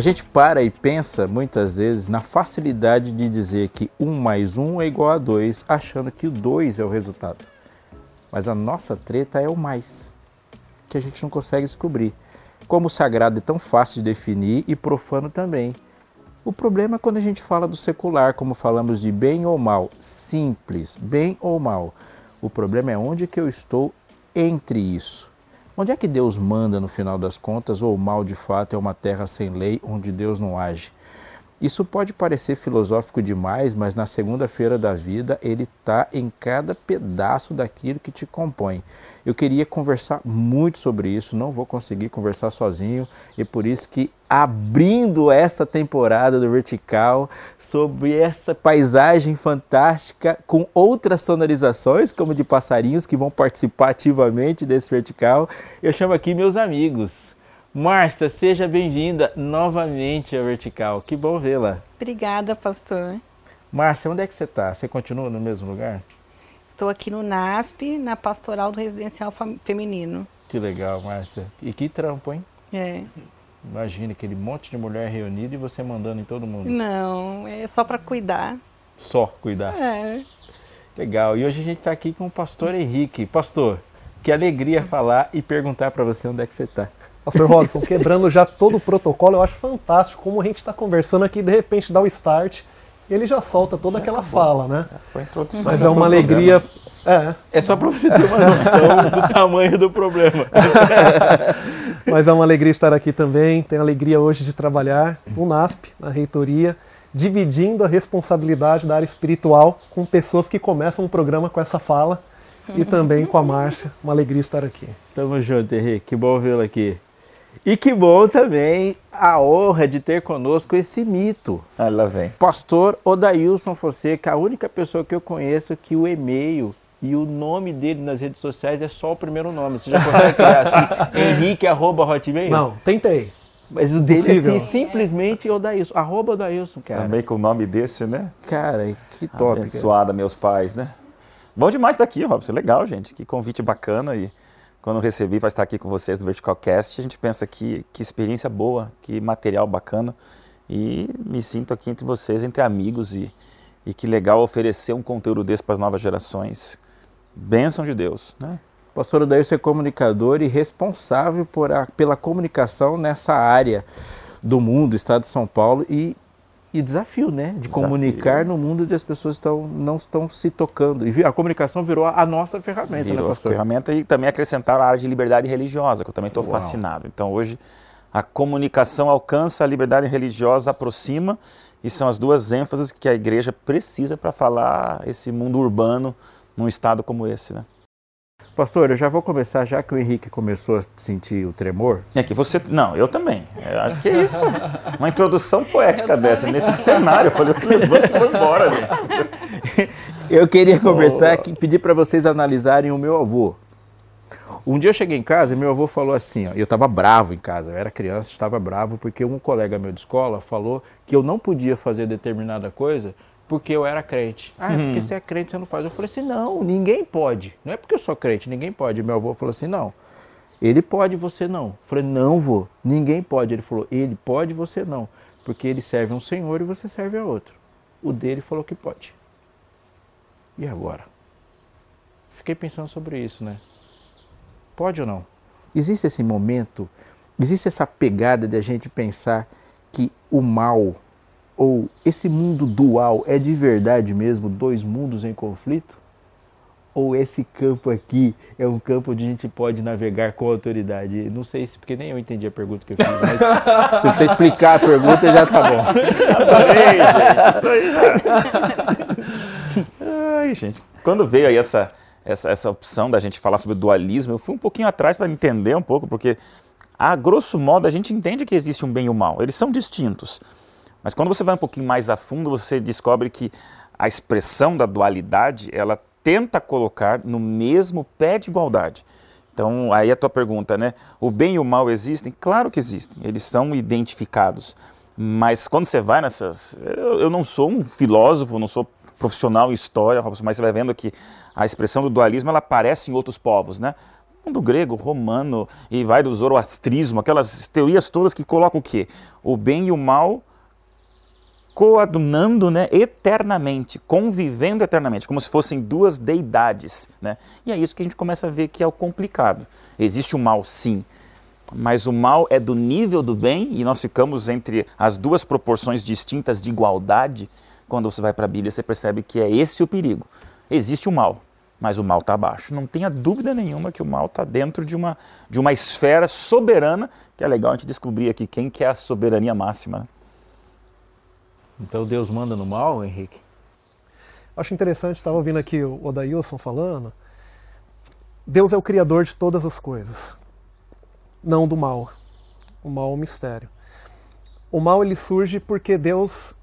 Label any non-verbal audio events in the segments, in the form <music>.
A gente para e pensa muitas vezes na facilidade de dizer que 1 mais 1 é igual a 2, achando que o 2 é o resultado. Mas a nossa treta é o mais, que a gente não consegue descobrir. Como o sagrado é tão fácil de definir e profano também. O problema é quando a gente fala do secular, como falamos de bem ou mal, simples, bem ou mal. O problema é onde que eu estou entre isso. Onde é que Deus manda no final das contas, ou o mal de fato é uma terra sem lei onde Deus não age? Isso pode parecer filosófico demais, mas na segunda-feira da vida ele está em cada pedaço daquilo que te compõe. Eu queria conversar muito sobre isso, não vou conseguir conversar sozinho e por isso que abrindo esta temporada do Vertical sobre essa paisagem fantástica com outras sonorizações, como de passarinhos que vão participar ativamente desse Vertical, eu chamo aqui meus amigos. Márcia, seja bem-vinda novamente ao Vertical. Que bom vê-la. Obrigada, pastor. Márcia, onde é que você está? Você continua no mesmo lugar? Estou aqui no NASP, na Pastoral do Residencial Feminino. Que legal, Márcia. E que trampo, hein? É. Imagine aquele monte de mulher reunida e você mandando em todo mundo. Não, é só para cuidar. Só cuidar? É. Legal. E hoje a gente está aqui com o pastor Henrique. Pastor, que alegria falar e perguntar para você onde é que você está. Pastor Robson, quebrando já todo o protocolo, eu acho fantástico como a gente está conversando aqui, de repente dá o start e ele já solta toda já aquela acabou. fala, né? Foi introdução. Mas é uma alegria. É. é só para você ter uma noção do tamanho do problema. <laughs> Mas é uma alegria estar aqui também. Tenho alegria hoje de trabalhar no NASP, na reitoria, dividindo a responsabilidade da área espiritual com pessoas que começam o programa com essa fala e também com a Márcia. Uma alegria estar aqui. Tamo junto, Henrique. Que bom vê-lo aqui. E que bom também a honra de ter conosco esse mito. Ah, lá vem. Pastor Odailson Fonseca, a única pessoa que eu conheço que o e-mail e o nome dele nas redes sociais é só o primeiro nome. Você já <laughs> consegue criar assim, Henrique arroba hotmail? Não, tentei. Mas o dele Possível. é assim, simplesmente Odailson, arroba Odailson, cara. Também com o nome desse, né? Cara, que top. Abençoada, cara. meus pais, né? Bom demais estar aqui, Robson. Legal, gente. Que convite bacana e quando recebi para estar aqui com vocês do Vertical Cast, a gente pensa que, que experiência boa, que material bacana. E me sinto aqui entre vocês, entre amigos, e, e que legal oferecer um conteúdo desse para as novas gerações. Bênção de Deus, né? Pastor Odair, você é comunicador e responsável por a, pela comunicação nessa área do mundo, estado de São Paulo, e e desafio, né? De desafio. comunicar no mundo onde as pessoas estão, não estão se tocando. E a comunicação virou a nossa ferramenta, né, virou né, pastor? ferramenta e também acrescentaram a área de liberdade religiosa, que eu também estou fascinado. Então hoje a comunicação alcança a liberdade religiosa, aproxima, e são as duas ênfases que a igreja precisa para falar esse mundo urbano num estado como esse, né? Pastor, eu já vou começar, já que o Henrique começou a sentir o tremor. É que você. Não, eu também. Eu acho que é isso. <laughs> Uma introdução poética dessa, nesse cenário. Eu falei, eu levanto e vou embora, gente. <laughs> Eu queria conversar aqui, pedir para vocês analisarem o meu avô. Um dia eu cheguei em casa e meu avô falou assim, ó, eu estava bravo em casa, eu era criança, estava bravo porque um colega meu de escola falou que eu não podia fazer determinada coisa porque eu era crente. Ah, é porque uhum. você é crente, você não faz. Eu falei assim, não, ninguém pode. Não é porque eu sou crente, ninguém pode. Meu avô falou assim, não. Ele pode, você não. Eu falei, não vou, ninguém pode. Ele falou, ele pode, você não. Porque ele serve um senhor e você serve a outro. O dele falou que pode. E agora? Fiquei pensando sobre isso, né? Pode ou não? Existe esse momento, existe essa pegada de a gente pensar que o mal ou esse mundo dual é de verdade mesmo dois mundos em conflito? Ou esse campo aqui é um campo onde a gente pode navegar com autoridade? Não sei se, porque nem eu entendi a pergunta que eu fiz, mas <laughs> se você explicar a pergunta já tá bom. Adorei, gente, isso aí. Ai, gente, quando veio aí essa, essa, essa opção da gente falar sobre dualismo, eu fui um pouquinho atrás para entender um pouco, porque a grosso modo a gente entende que existe um bem e um mal, eles são distintos. Mas quando você vai um pouquinho mais a fundo, você descobre que a expressão da dualidade, ela tenta colocar no mesmo pé de igualdade. Então, aí a tua pergunta, né? O bem e o mal existem? Claro que existem, eles são identificados. Mas quando você vai nessas. Eu, eu não sou um filósofo, não sou profissional em história, mas você vai vendo que a expressão do dualismo ela aparece em outros povos, né? mundo grego, romano e vai do zoroastrismo, aquelas teorias todas que colocam o quê? O bem e o mal coadunando né, eternamente, convivendo eternamente, como se fossem duas deidades. Né? E é isso que a gente começa a ver que é o complicado. Existe o mal, sim, mas o mal é do nível do bem e nós ficamos entre as duas proporções distintas de igualdade. Quando você vai para a Bíblia, você percebe que é esse o perigo. Existe o mal, mas o mal está abaixo. Não tenha dúvida nenhuma que o mal está dentro de uma, de uma esfera soberana, que é legal a gente descobrir aqui quem que é a soberania máxima. Né? Então Deus manda no mal, Henrique? Acho interessante, estava ouvindo aqui o Odailson falando. Deus é o criador de todas as coisas, não do mal. O mal é um mistério. O mal ele surge porque Deus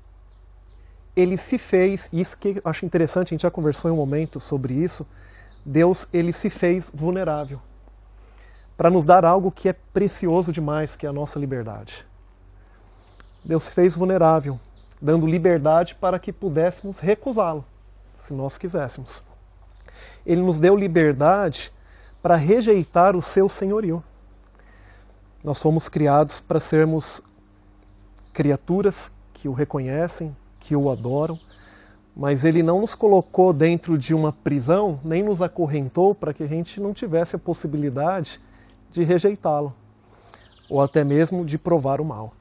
ele se fez, isso que eu acho interessante, a gente já conversou em um momento sobre isso. Deus ele se fez vulnerável para nos dar algo que é precioso demais, que é a nossa liberdade. Deus se fez vulnerável dando liberdade para que pudéssemos recusá-lo, se nós quiséssemos. Ele nos deu liberdade para rejeitar o seu senhorio. Nós fomos criados para sermos criaturas que o reconhecem, que o adoram, mas ele não nos colocou dentro de uma prisão, nem nos acorrentou para que a gente não tivesse a possibilidade de rejeitá-lo, ou até mesmo de provar o mal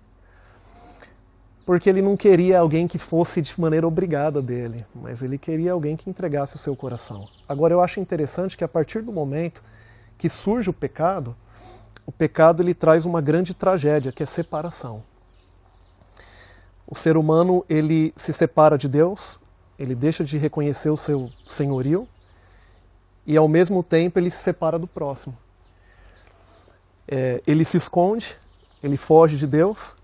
porque ele não queria alguém que fosse de maneira obrigada dele, mas ele queria alguém que entregasse o seu coração. Agora eu acho interessante que a partir do momento que surge o pecado, o pecado ele traz uma grande tragédia, que é separação. O ser humano ele se separa de Deus, ele deixa de reconhecer o seu senhorio e ao mesmo tempo ele se separa do próximo. É, ele se esconde, ele foge de Deus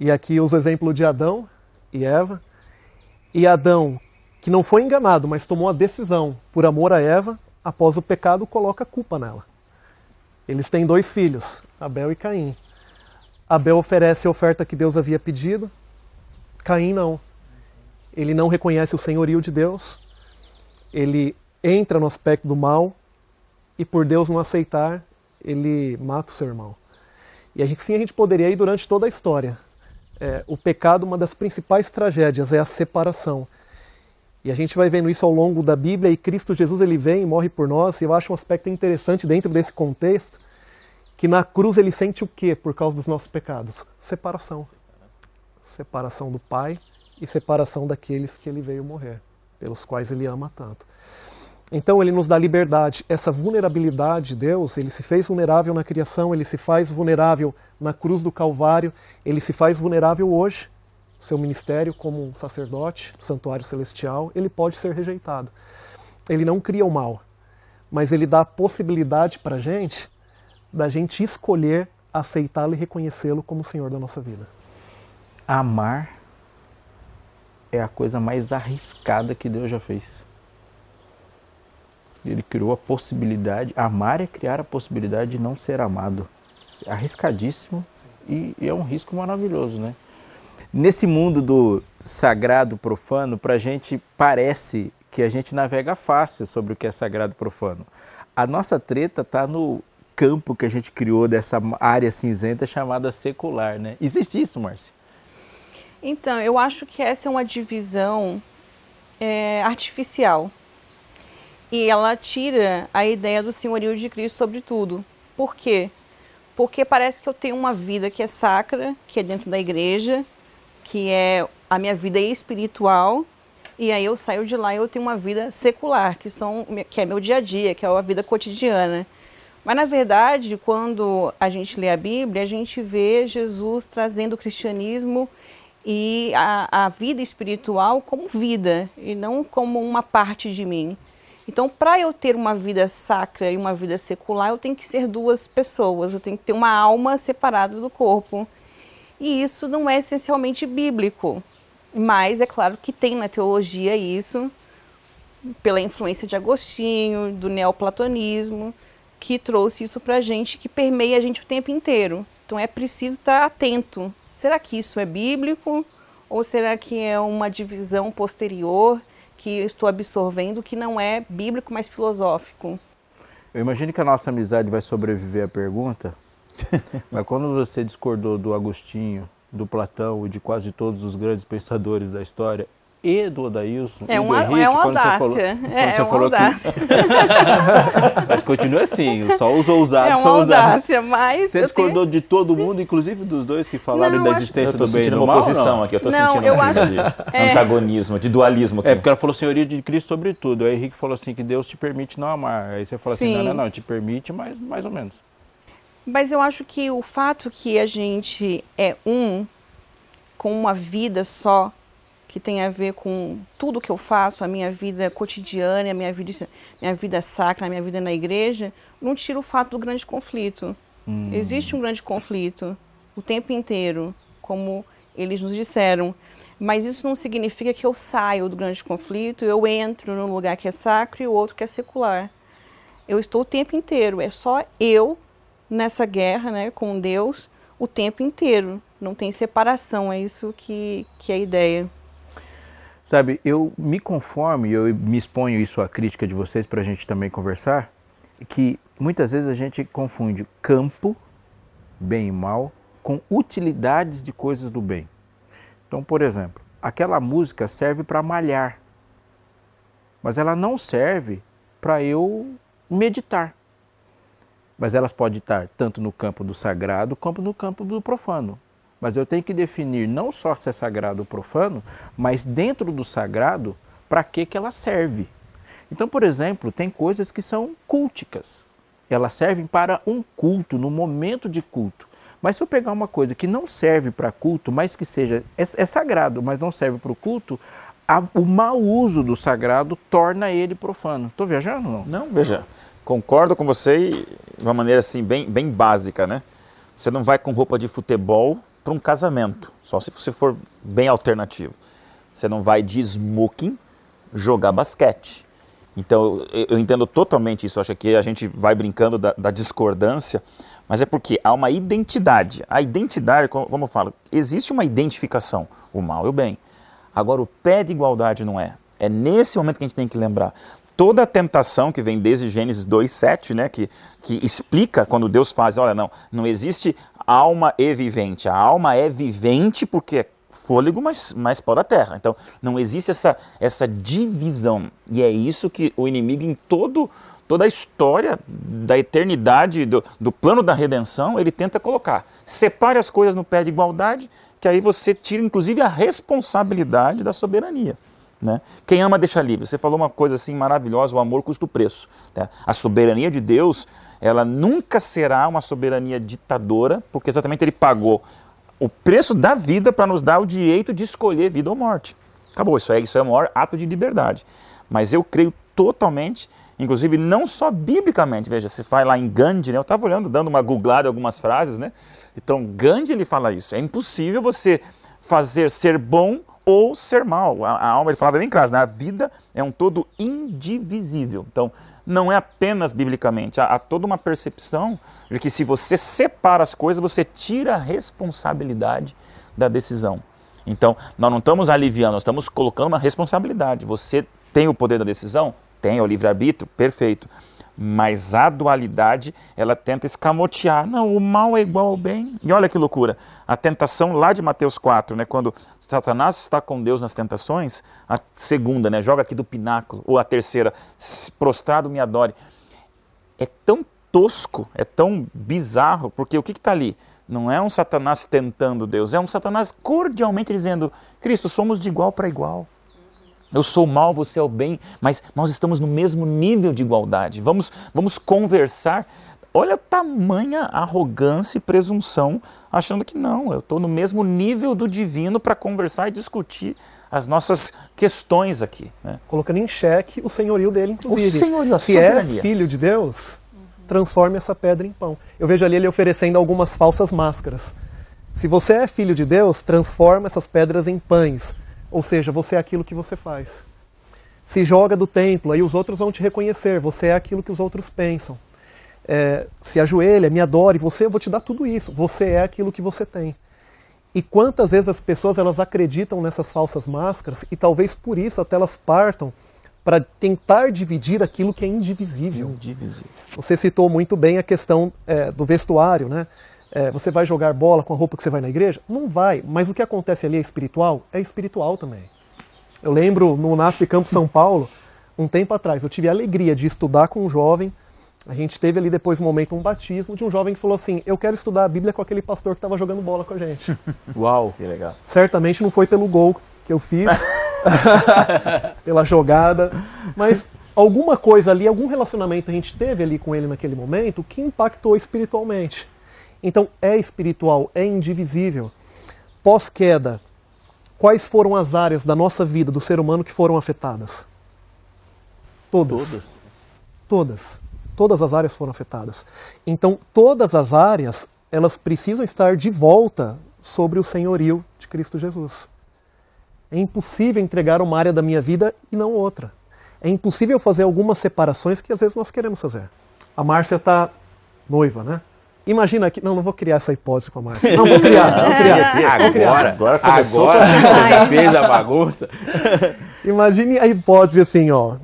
e aqui uso o exemplo de Adão e Eva. E Adão, que não foi enganado, mas tomou a decisão por amor a Eva, após o pecado, coloca a culpa nela. Eles têm dois filhos, Abel e Caim. Abel oferece a oferta que Deus havia pedido, Caim não. Ele não reconhece o senhorio de Deus, ele entra no aspecto do mal e, por Deus não aceitar, ele mata o seu irmão. E a gente, sim, a gente poderia ir durante toda a história é, o pecado, uma das principais tragédias é a separação. E a gente vai vendo isso ao longo da Bíblia e Cristo Jesus ele vem e morre por nós. E eu acho um aspecto interessante dentro desse contexto que na cruz ele sente o que por causa dos nossos pecados? Separação. Separação do Pai e separação daqueles que ele veio morrer, pelos quais ele ama tanto. Então ele nos dá liberdade, essa vulnerabilidade de Deus, ele se fez vulnerável na criação, ele se faz vulnerável na cruz do Calvário, ele se faz vulnerável hoje, seu ministério como sacerdote, santuário celestial, ele pode ser rejeitado. Ele não cria o mal, mas ele dá a possibilidade para a gente da gente escolher aceitá-lo e reconhecê-lo como o Senhor da nossa vida. Amar é a coisa mais arriscada que Deus já fez. Ele criou a possibilidade, amar é criar a possibilidade de não ser amado. É arriscadíssimo e, e é um risco maravilhoso, né? Nesse mundo do sagrado profano, para a gente parece que a gente navega fácil sobre o que é sagrado profano. A nossa treta está no campo que a gente criou dessa área cinzenta chamada secular, né? Existe isso, Márcia? Então, eu acho que essa é uma divisão é, artificial e ela tira a ideia do senhorio de Cristo sobre tudo. Por quê? Porque parece que eu tenho uma vida que é sacra, que é dentro da igreja, que é a minha vida espiritual, e aí eu saio de lá e eu tenho uma vida secular, que, são, que é meu dia a dia, que é a vida cotidiana. Mas na verdade, quando a gente lê a Bíblia, a gente vê Jesus trazendo o cristianismo e a, a vida espiritual como vida, e não como uma parte de mim. Então, para eu ter uma vida sacra e uma vida secular, eu tenho que ser duas pessoas, eu tenho que ter uma alma separada do corpo. E isso não é essencialmente bíblico, mas é claro que tem na teologia isso, pela influência de Agostinho, do neoplatonismo, que trouxe isso para a gente, que permeia a gente o tempo inteiro. Então é preciso estar atento. Será que isso é bíblico? Ou será que é uma divisão posterior que estou absorvendo que não é bíblico, mas filosófico. Eu imagino que a nossa amizade vai sobreviver à pergunta, <laughs> mas quando você discordou do Agostinho, do Platão e de quase todos os grandes pensadores da história, e do Odailson É e do uma, Henrique, é uma quando você audácia. falou, é, quando é você uma falou que- audácia. <laughs> Mas continua assim, só os ousados É uma são audácia, mas. Você eu discordou de todo mundo, inclusive dos dois que falaram Não, da acho- existência Eu tô do bem e sentindo do uma mal? oposição não? aqui, eu tô Não, sentindo eu um acho- de é. antagonismo, de dualismo aqui. É porque ela falou senhoria de Cristo sobre tudo. Aí o Henrique falou assim que Deus te permite não amar. Aí você falou assim, Sim. não, não, não, te permite, mas mais ou menos. Mas eu acho que o fato que a gente é um, com uma vida só, que tem a ver com tudo que eu faço, a minha vida cotidiana, a minha vida, minha vida sacra, a minha vida na igreja, não tira o fato do grande conflito. Hum. Existe um grande conflito o tempo inteiro, como eles nos disseram. Mas isso não significa que eu saio do grande conflito, eu entro num lugar que é sacro e o outro que é secular. Eu estou o tempo inteiro, é só eu nessa guerra né, com Deus o tempo inteiro. Não tem separação, é isso que, que é a ideia. Sabe, eu me conformo e eu me exponho isso à crítica de vocês para a gente também conversar, que muitas vezes a gente confunde campo, bem e mal, com utilidades de coisas do bem. Então, por exemplo, aquela música serve para malhar, mas ela não serve para eu meditar. Mas elas podem estar tanto no campo do sagrado como no campo do profano. Mas eu tenho que definir não só se é sagrado ou profano, mas dentro do sagrado, para que, que ela serve. Então, por exemplo, tem coisas que são culticas. Elas servem para um culto, no momento de culto. Mas se eu pegar uma coisa que não serve para culto, mas que seja é, é sagrado, mas não serve para o culto, a- o mau uso do sagrado torna ele profano. Estou viajando não? Não, veja, concordo com você de uma maneira assim bem, bem básica, né? Você não vai com roupa de futebol para um casamento, só se você for bem alternativo. Você não vai de smoking jogar basquete. Então, eu, entendo totalmente isso. Acho que a gente vai brincando da, da discordância, mas é porque há uma identidade. A identidade, como, como eu falo, existe uma identificação, o mal e o bem. Agora, o pé de igualdade não é. É nesse momento que a gente tem que lembrar. Toda a tentação que vem desde Gênesis 2,7, né, que, que explica quando Deus faz, olha, não, não existe alma e vivente. A alma é vivente porque é fôlego, mas, mas pó da terra. Então, não existe essa, essa divisão. E é isso que o inimigo, em todo, toda a história da eternidade, do, do plano da redenção, ele tenta colocar. Separe as coisas no pé de igualdade, que aí você tira, inclusive, a responsabilidade da soberania. Né? Quem ama deixa livre. Você falou uma coisa assim maravilhosa: o amor custa o preço. né? A soberania de Deus, ela nunca será uma soberania ditadora, porque exatamente ele pagou o preço da vida para nos dar o direito de escolher vida ou morte. Acabou, isso é, isso é o maior ato de liberdade. Mas eu creio totalmente, inclusive não só biblicamente, veja, se faz lá em Gandhi, né? eu estava olhando, dando uma googlada em algumas frases, né? Então Gandhi ele fala isso, é impossível você fazer ser bom ou ser mal. A, a alma, ele falava bem claro, né? a vida é um todo indivisível. Então, não é apenas biblicamente, há, há toda uma percepção de que se você separa as coisas, você tira a responsabilidade da decisão. Então, nós não estamos aliviando, nós estamos colocando uma responsabilidade. Você tem o poder da decisão? Tem, é o livre-arbítrio? Perfeito. Mas a dualidade, ela tenta escamotear. Não, o mal é igual ao bem. E olha que loucura. A tentação lá de Mateus 4, né, quando Satanás está com Deus nas tentações, a segunda, né, joga aqui do pináculo, ou a terceira, "Se prostrado me adore. É tão tosco, é tão bizarro, porque o que está ali? Não é um Satanás tentando Deus, é um Satanás cordialmente dizendo: Cristo, somos de igual para igual. Eu sou o mal, você é o bem, mas nós estamos no mesmo nível de igualdade. Vamos, vamos conversar. Olha a tamanha arrogância e presunção, achando que não, eu estou no mesmo nível do divino para conversar e discutir as nossas questões aqui. Né? Colocando em xeque o senhorio dele, inclusive. O senhorio, a Se és soberania. filho de Deus, transforme essa pedra em pão. Eu vejo ali ele oferecendo algumas falsas máscaras. Se você é filho de Deus, transforma essas pedras em pães. Ou seja, você é aquilo que você faz. Se joga do templo, aí os outros vão te reconhecer. Você é aquilo que os outros pensam. É, se ajoelha, me adore, você, eu vou te dar tudo isso. Você é aquilo que você tem. E quantas vezes as pessoas elas acreditam nessas falsas máscaras e talvez por isso até elas partam para tentar dividir aquilo que é indivisível. Indivisível. Você citou muito bem a questão é, do vestuário, né? É, você vai jogar bola com a roupa que você vai na igreja? Não vai, mas o que acontece ali é espiritual? É espiritual também. Eu lembro no NASP Campo São Paulo, um tempo atrás, eu tive a alegria de estudar com um jovem. A gente teve ali depois um momento, um batismo de um jovem que falou assim: Eu quero estudar a Bíblia com aquele pastor que estava jogando bola com a gente. <laughs> Uau! Que legal. Certamente não foi pelo gol que eu fiz, <laughs> pela jogada, mas alguma coisa ali, algum relacionamento a gente teve ali com ele naquele momento que impactou espiritualmente. Então é espiritual, é indivisível. Pós-queda, quais foram as áreas da nossa vida, do ser humano, que foram afetadas? Todas. Todas. Todas. Todas as áreas foram afetadas. Então, todas as áreas, elas precisam estar de volta sobre o senhorio de Cristo Jesus. É impossível entregar uma área da minha vida e não outra. É impossível fazer algumas separações que às vezes nós queremos fazer. A Márcia está noiva, né? Imagina que. Não, não vou criar essa hipótese com a Márcia. Não, vou <laughs> criar, vou criar. Aqui, vou criar. agora, Agora começou agora você fez <laughs> a bagunça. <laughs> Imagine a hipótese assim, ó.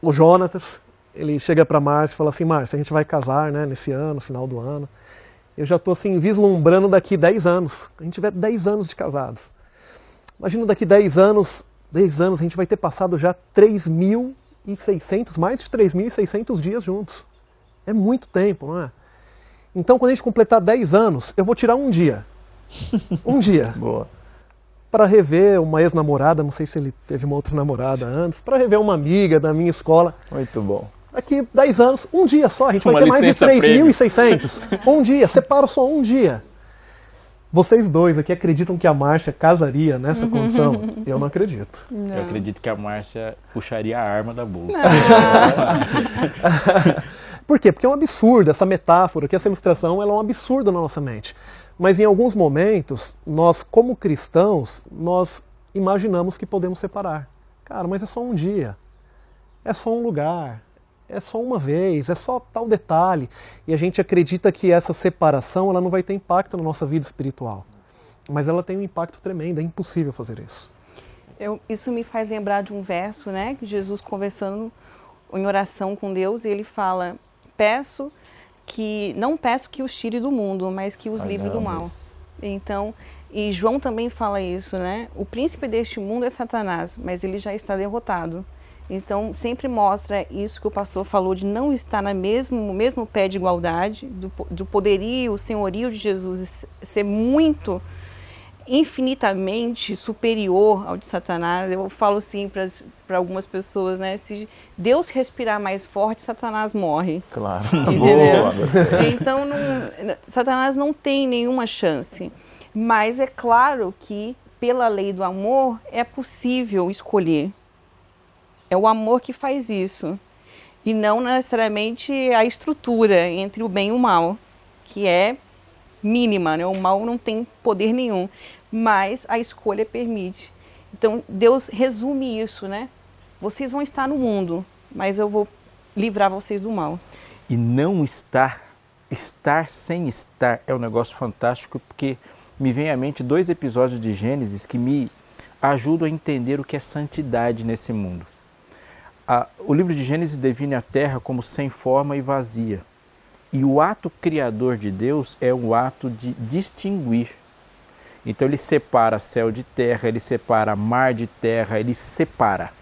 O Jonatas, ele chega para Márcia e fala assim: Márcia, a gente vai casar, né, nesse ano, final do ano. Eu já estou assim, vislumbrando daqui 10 anos. A gente tiver 10 anos de casados. Imagina daqui 10 anos, 10 anos, a gente vai ter passado já 3.600, mais de 3.600 dias juntos. É muito tempo, não é? Então, quando a gente completar 10 anos, eu vou tirar um dia. <laughs> Um dia. Boa. Para rever uma ex-namorada, não sei se ele teve uma outra namorada antes, para rever uma amiga da minha escola. Muito bom. Daqui 10 anos, um dia só, a gente Uma vai ter mais de licença prêmio. 3.600. Um dia, separa só um dia. Vocês dois aqui acreditam que a Márcia casaria nessa condição? Eu não acredito. Eu acredito que a Márcia puxaria a arma da bolsa. <laughs> Por quê? Porque é um absurdo essa metáfora, que essa ilustração ela é um absurdo na nossa mente. Mas em alguns momentos, nós, como cristãos, nós imaginamos que podemos separar. Cara, mas é só um dia. É só um lugar. É só uma vez, é só tal detalhe. E a gente acredita que essa separação ela não vai ter impacto na nossa vida espiritual. Mas ela tem um impacto tremendo, é impossível fazer isso. Eu- isso me faz lembrar de um verso, né? que Jesus conversando em oração com Deus, e ele fala: Peço que, não peço que os tire do mundo, mas que os livre não, do mal. mas- Então, e João também fala isso, né? O príncipe deste mundo é Satanás, mas ele já está derrotado. Então, sempre mostra isso que o pastor falou de não estar no mesmo, mesmo pé de igualdade, do, do poderio, o senhorio de Jesus ser muito infinitamente superior ao de Satanás. Eu falo assim para algumas pessoas, né? Se Deus respirar mais forte, Satanás morre. Claro. <laughs> Boa. Então, não- Satanás não tem nenhuma chance. Mas é claro que, pela lei do amor, é possível escolher. É o amor que faz isso. E não necessariamente a estrutura entre o bem e o mal, que é mínima, né? O mal não tem poder nenhum, mas a escolha permite. Então, Deus resume isso, né? Vocês vão estar no mundo, mas eu vou livrar vocês do mal. E não estar, estar sem estar é um negócio fantástico porque me vem à mente dois episódios de Gênesis que me ajudam a entender o que é santidade nesse mundo. A- o livro de Gênesis define a terra como sem forma e vazia. E o ato criador de Deus é um ato de distinguir. Então ele separa céu de terra, ele separa mar de terra, ele separa.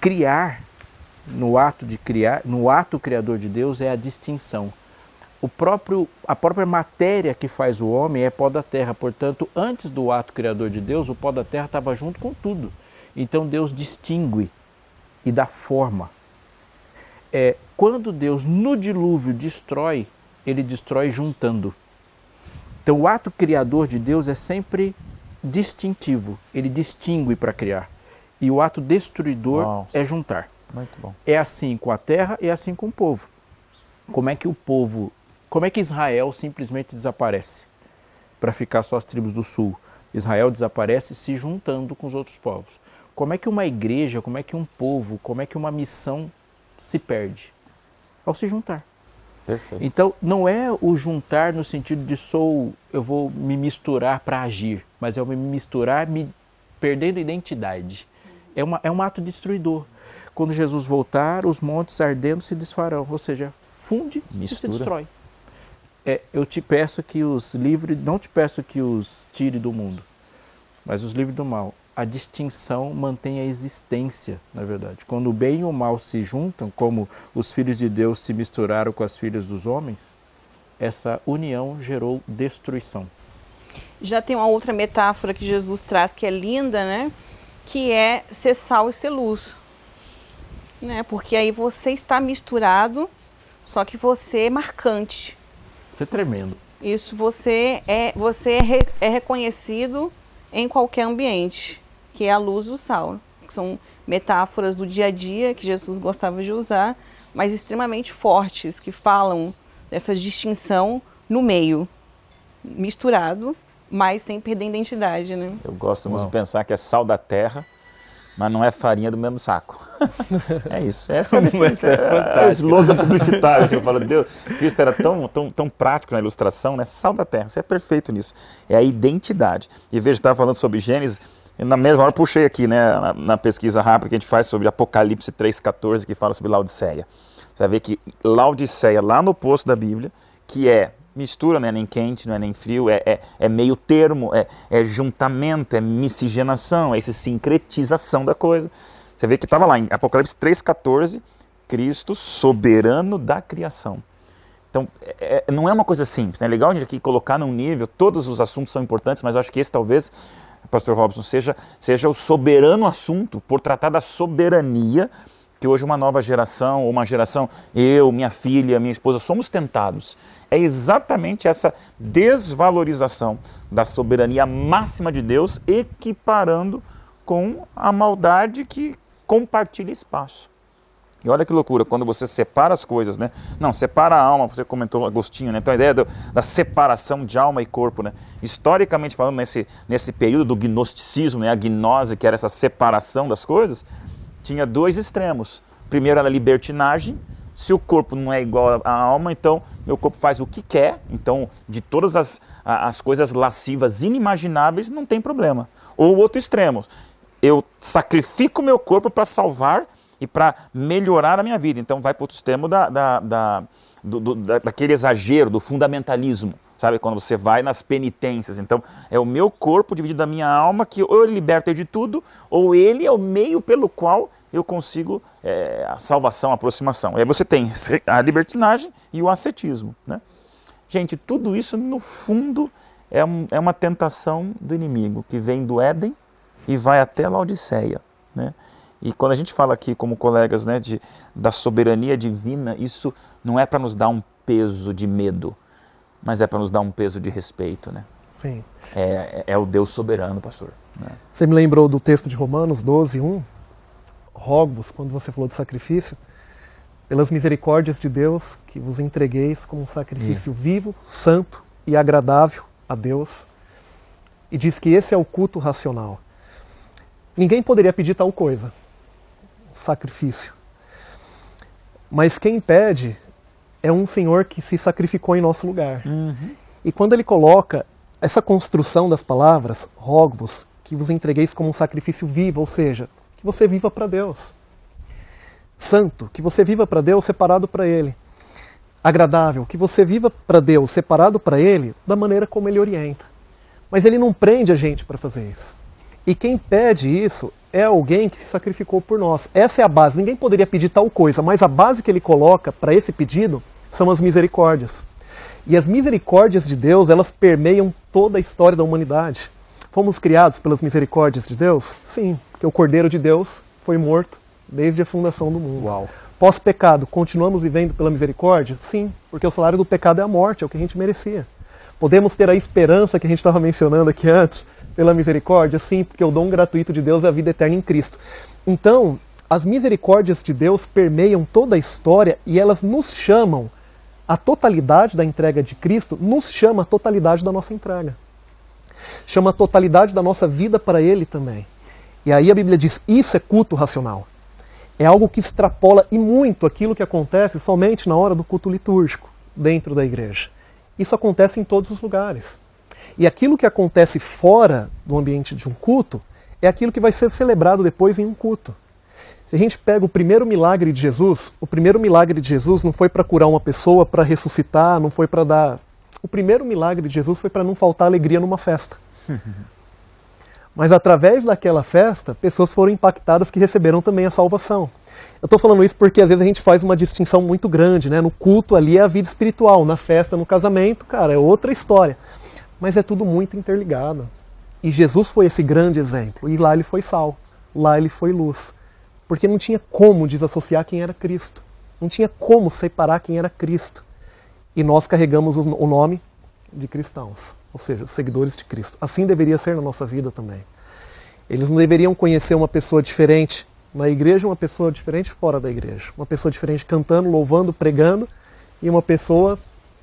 Criar no ato de criar, no ato criador de Deus é a distinção. O próprio, a própria matéria que faz o homem é pó da terra. Portanto, antes do ato criador de Deus, o pó da terra estava junto com tudo. Então Deus distingue e dá forma. É, quando Deus no dilúvio destrói, ele destrói juntando. Então o ato criador de Deus é sempre distintivo. Ele distingue para criar. E o ato destruidor Uau. é juntar. É assim com a terra e é assim com o povo. Como é que o povo, como é que Israel simplesmente desaparece para ficar só as tribos do sul? Israel desaparece se juntando com os outros povos. Como é que uma igreja, como é que um povo, como é que uma missão se perde? Ao se juntar. Perfeito. Então, não é o juntar no sentido de sou, eu vou me misturar para agir, mas é o me misturar me perdendo identidade. É, uma, é um ato destruidor. Quando Jesus voltar, os montes ardendo se desfarão, ou seja, funde Mistura. e se destrói. É, eu te peço que os livre, não te peço que os tire do mundo, mas os livre do mal. A distinção mantém a existência, na verdade. Quando o bem e o mal se juntam, como os filhos de Deus se misturaram com as filhas dos homens, essa união gerou destruição. Já tem uma outra metáfora que Jesus traz que é linda, né? Que é ser sal e ser luz. Né? Porque aí você está misturado, só que você é marcante. Isso é tremendo. Isso você é você é, re, é reconhecido em qualquer ambiente, que é a luz do sal. Que são metáforas do dia a dia que Jesus gostava de usar, mas extremamente fortes, que falam dessa distinção no meio, misturado, mas sem perder a identidade, né? Eu gosto muito de pensar que é sal da terra, mas não é farinha do mesmo saco. <laughs> é isso. Essa é, a é, é, o slogan publicitário. Assim, eu falo, Deus, Cristo era tão, tão, tão prático na ilustração, né? Sal da terra. Você é perfeito nisso. É a identidade. E veja, estava falando sobre Gênesis, na mesma hora puxei aqui, né, na, na, pesquisa rápida que a gente faz sobre Apocalipse 3,14, que fala sobre Laodiceia. Você vai ver que Laodiceia, lá no posto da Bíblia, que é mistura, não é nem quente, não é nem frio, é, é, é meio termo, é, é, juntamento, é miscigenação, é essa sincretização da coisa. Você vê que estava lá em Apocalipse 3,14, Cristo soberano da criação. Então, é, é, não é uma coisa simples, né? é legal a gente aqui colocar num nível, todos os assuntos são importantes, mas eu acho que esse talvez, Pastor Robson, seja, seja o soberano assunto, por tratar da soberania que hoje uma nova geração, ou uma geração, eu, minha filha, minha esposa, somos tentados. É exatamente essa desvalorização da soberania máxima de Deus, equiparando com a maldade que compartilha espaço. E olha que loucura, quando você separa as coisas, né? Não, separa a alma, você comentou Agostinho, né? Então a ideia do, da separação de alma e corpo, né? Historicamente falando, nesse, nesse período do gnosticismo, né? a gnose, que era essa separação das coisas, tinha dois extremos. Primeiro era a libertinagem, se o corpo não é igual à alma, então meu corpo faz o que quer, então de todas as, as coisas lascivas inimagináveis não tem problema. Ou o outro extremo, eu sacrifico meu corpo para salvar e para melhorar a minha vida. Então vai para o extremo da, da, da, do, do, daquele exagero, do fundamentalismo. Sabe, quando você vai nas penitências. Então, é o meu corpo dividido da minha alma que ou ele liberta de tudo, ou ele é o meio pelo qual eu consigo é, a salvação, a aproximação. E aí você tem a libertinagem e o ascetismo. Né? Gente, tudo isso, no fundo, é, um, é uma tentação do inimigo, que vem do Éden e vai até a Laodiceia. Né? E quando a gente fala aqui, como colegas, né, de, da soberania divina, isso não é para nos dar um peso de medo, mas é para nos dar um peso de respeito, né? Sim. É, é, o Deus soberano, pastor. Né? Você me lembrou do texto de Romanos 12, 1? Rogo-vos, quando você falou do sacrifício, pelas misericórdias de Deus, que vos entregueis como um sacrifício vivo, santo e agradável a Deus. E diz que esse é o culto racional. Ninguém poderia pedir tal coisa, sacrifício. Mas quem pede é um Senhor que se sacrificou em nosso lugar. Uhum. E quando ele coloca essa construção das palavras, rogo-vos, que vos entregueis como um sacrifício vivo, ou seja, que você viva para Deus. Santo, que você viva para Deus separado para Ele. Agradável, que você viva para Deus separado para Ele da maneira como Ele orienta. Mas Ele não prende a gente para fazer isso. E quem pede isso é alguém que se sacrificou por nós. Essa é a base. Ninguém poderia pedir tal coisa, mas a base que ele coloca para esse pedido são as misericórdias. E as misericórdias de Deus, elas permeiam toda a história da humanidade. Fomos criados pelas misericórdias de Deus? Sim, porque o Cordeiro de Deus foi morto desde a fundação do mundo. Uau. Pós-pecado, continuamos vivendo pela misericórdia? Sim, porque o salário do pecado é a morte, é o que a gente merecia. Podemos ter a esperança que a gente estava mencionando aqui antes, pela misericórdia? Sim, porque o dom gratuito de Deus é a vida eterna em Cristo. Então, as misericórdias de Deus permeiam toda a história e elas nos chamam a totalidade da entrega de Cristo nos chama a totalidade da nossa entrega. Chama a totalidade da nossa vida para Ele também. E aí a Bíblia diz: isso é culto racional. É algo que extrapola e muito aquilo que acontece somente na hora do culto litúrgico, dentro da igreja. Isso acontece em todos os lugares. E aquilo que acontece fora do ambiente de um culto é aquilo que vai ser celebrado depois em um culto. Se a gente pega o primeiro milagre de Jesus, o primeiro milagre de Jesus não foi para curar uma pessoa, para ressuscitar, não foi para dar. O primeiro milagre de Jesus foi para não faltar alegria numa festa. <laughs> Mas através daquela festa, pessoas foram impactadas que receberam também a salvação. Eu estou falando isso porque às vezes a gente faz uma distinção muito grande, né? No culto ali é a vida espiritual, na festa, no casamento, cara, é outra história. Mas é tudo muito interligado. E Jesus foi esse grande exemplo. E lá ele foi sal, lá ele foi luz. Porque não tinha como desassociar quem era Cristo. Não tinha como separar quem era Cristo. E nós carregamos o nome de cristãos, ou seja, seguidores de Cristo. Assim deveria ser na nossa vida também. Eles não deveriam conhecer uma pessoa diferente na igreja uma pessoa diferente fora da igreja. Uma pessoa diferente cantando, louvando, pregando e uma pessoa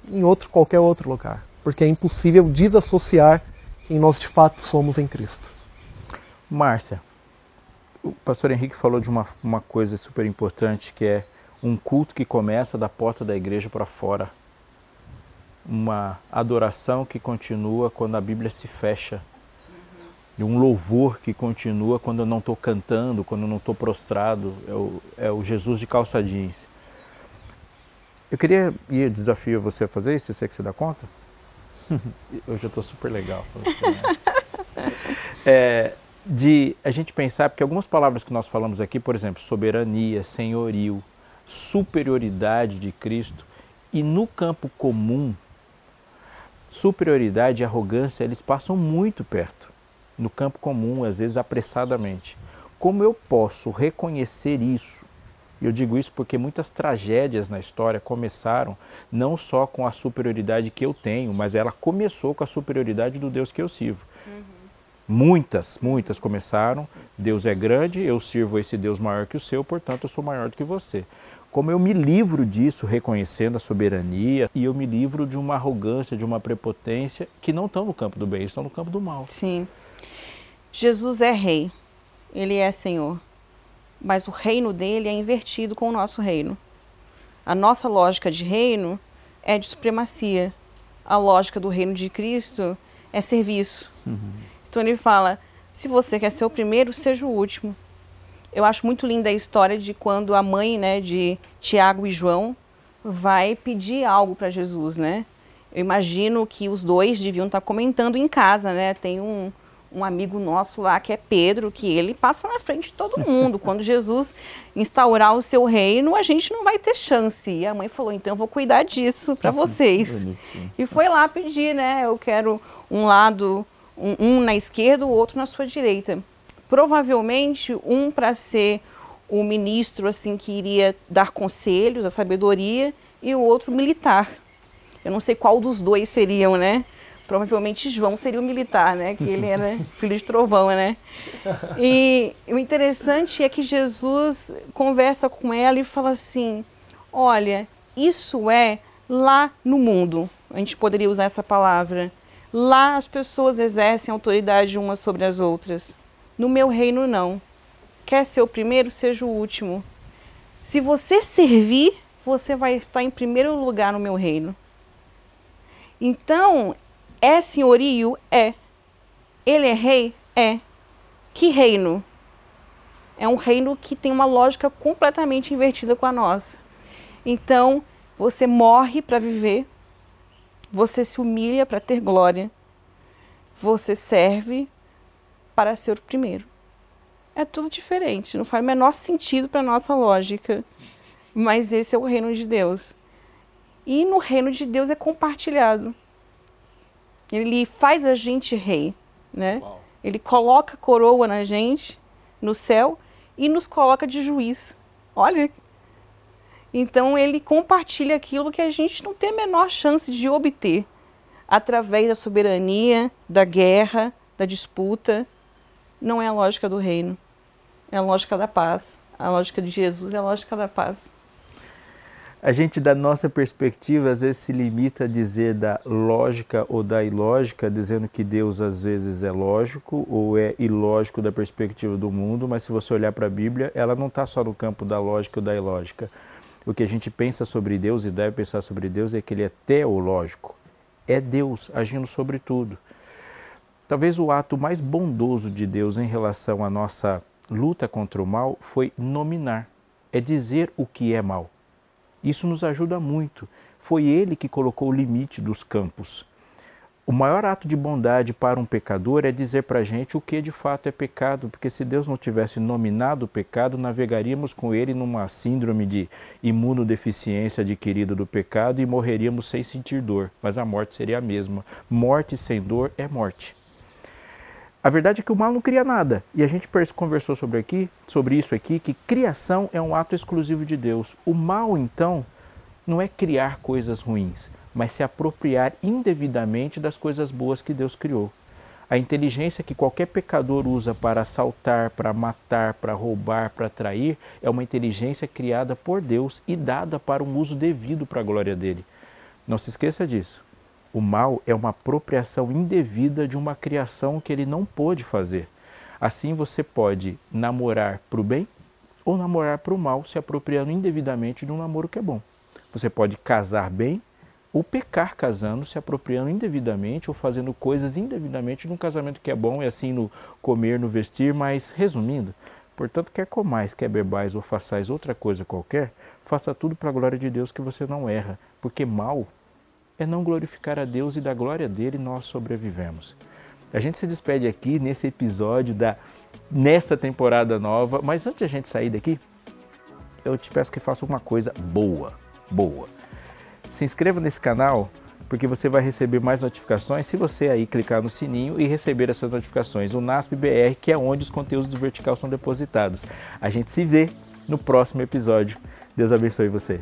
em outro qualquer outro lugar. Porque é impossível desassociar quem nós de fato somos em Cristo. Márcia, o pastor Henrique falou de uma, uma coisa super importante que é um culto que começa da porta da igreja para fora. Uma adoração que continua quando a Bíblia se fecha de um louvor que continua quando eu não estou cantando, quando eu não estou prostrado, é o, é o Jesus de calça jeans. Eu queria e desafio você a fazer isso, eu sei que você dá conta. <laughs> Hoje eu estou super legal. <laughs> É, de a gente pensar, porque algumas palavras que nós falamos aqui, por exemplo, soberania, senhorio, superioridade de Cristo, e no campo comum, superioridade e arrogância, eles passam muito perto no campo comum, às vezes apressadamente. Como eu posso reconhecer isso? Eu digo isso porque muitas tragédias na história começaram não só com a superioridade que eu tenho, mas ela começou com a superioridade do Deus que eu sirvo. Uhum. Muitas, muitas começaram. Deus é grande, eu sirvo esse Deus maior que o seu, portanto eu sou maior do que você. Como eu me livro disso, reconhecendo a soberania, e eu me livro de uma arrogância, de uma prepotência que não estão no campo do bem, estão no campo do mal. Sim. Jesus é rei, ele é Senhor, mas o reino dele é invertido com o nosso reino. A nossa lógica de reino é de supremacia. A lógica do reino de Cristo é serviço. Uhum. Então ele fala: se você quer ser o primeiro, seja o último. Eu acho muito linda a história de quando a mãe, né, de Tiago e João vai pedir algo para Jesus, né? Eu imagino que os dois deviam estar comentando em casa, né? Tem um, um amigo nosso lá, que é Pedro, que ele passa na frente de todo mundo. <laughs> Quando Jesus instaurar o seu reino, a gente não vai ter chance. E a mãe falou: então eu vou cuidar disso para vocês. e foi lá pedir, né? Eu quero um lado, um, um na esquerda, o outro na sua direita. Provavelmente um para ser o ministro assim que iria dar conselhos, a sabedoria, e o outro militar. Eu não sei qual dos dois seriam, né? Provavelmente João seria o militar, né? Que ele era <laughs> filho de trovão, né? E o interessante é que Jesus conversa com ela e fala assim: olha, isso é lá no mundo. A gente poderia usar essa palavra. Lá as pessoas exercem autoridade umas sobre as outras. No meu reino, não. Quer ser o primeiro, seja o último. Se você servir, você vai estar em primeiro lugar no meu reino. Então, é senhorio? É. Ele é rei? É. Que reino? É um reino que tem uma lógica completamente invertida com a nossa. Então, você morre para viver, você se humilha para ter glória, você serve para ser o primeiro. É tudo diferente, não faz o menor sentido para a nossa lógica. Mas esse é o reino de Deus. E no reino de Deus é compartilhado. Ele faz a gente rei, né? Uau. Ele coloca coroa na gente, no céu, e nos coloca de juiz. Olha. Então ele compartilha aquilo que a gente não tem a menor chance de obter através da soberania, da guerra, da disputa. Não é a lógica do reino. É a lógica da paz. A lógica de Jesus é a lógica da paz a gente, da nossa perspectiva, às vezes se limita a dizer da lógica ou da ilógica, dizendo que Deus às vezes é lógico ou é ilógico da perspectiva do mundo, mas se você olhar para a Bíblia, ela não está só no campo da lógica ou da ilógica. O que a gente pensa sobre Deus e deve pensar sobre Deus é que ele é teológico, é Deus agindo sobre tudo. Talvez o ato mais bondoso de Deus em relação à nossa luta contra o mal foi nominar, é dizer o que é mal. Isso nos ajuda muito. Foi Ele que colocou o limite dos campos. O maior ato de bondade para um pecador é dizer para a gente o que de fato é pecado, porque se Deus não tivesse nominado o pecado, navegaríamos com ele numa síndrome de imunodeficiência adquirida do pecado e morreríamos sem sentir dor, mas a morte seria a mesma. Morte sem dor é morte. A verdade é que o mal não cria nada. E a gente conversou sobre aqui, sobre isso aqui, que criação é um ato exclusivo de Deus. O mal, então, não é criar coisas ruins, mas se apropriar indevidamente das coisas boas que Deus criou. A inteligência que qualquer pecador usa para assaltar, para matar, para roubar, para trair, é uma inteligência criada por Deus e dada para um uso devido para a glória dele. Não se esqueça disso. O mal é uma apropriação indevida de uma criação que ele não pôde fazer. Assim você pode namorar para o bem ou namorar para o mal, se apropriando indevidamente de um namoro que é bom. Você pode casar bem ou pecar casando, se apropriando indevidamente ou fazendo coisas indevidamente num casamento que é bom, e assim no comer, no vestir, mas resumindo, portanto, quer comais, quer bebais ou façais outra coisa qualquer, faça tudo para a glória de Deus que você não erra, porque mal é não glorificar a Deus e da glória dele nós sobrevivemos. A gente se despede aqui nesse episódio da nessa temporada nova, mas antes de a gente sair daqui, eu te peço que faça uma coisa boa, boa. Se inscreva nesse canal porque você vai receber mais notificações se você aí clicar no sininho e receber essas notificações. O NASP BR, que é onde os conteúdos do Vertical são depositados. A gente se vê no próximo episódio. Deus abençoe você.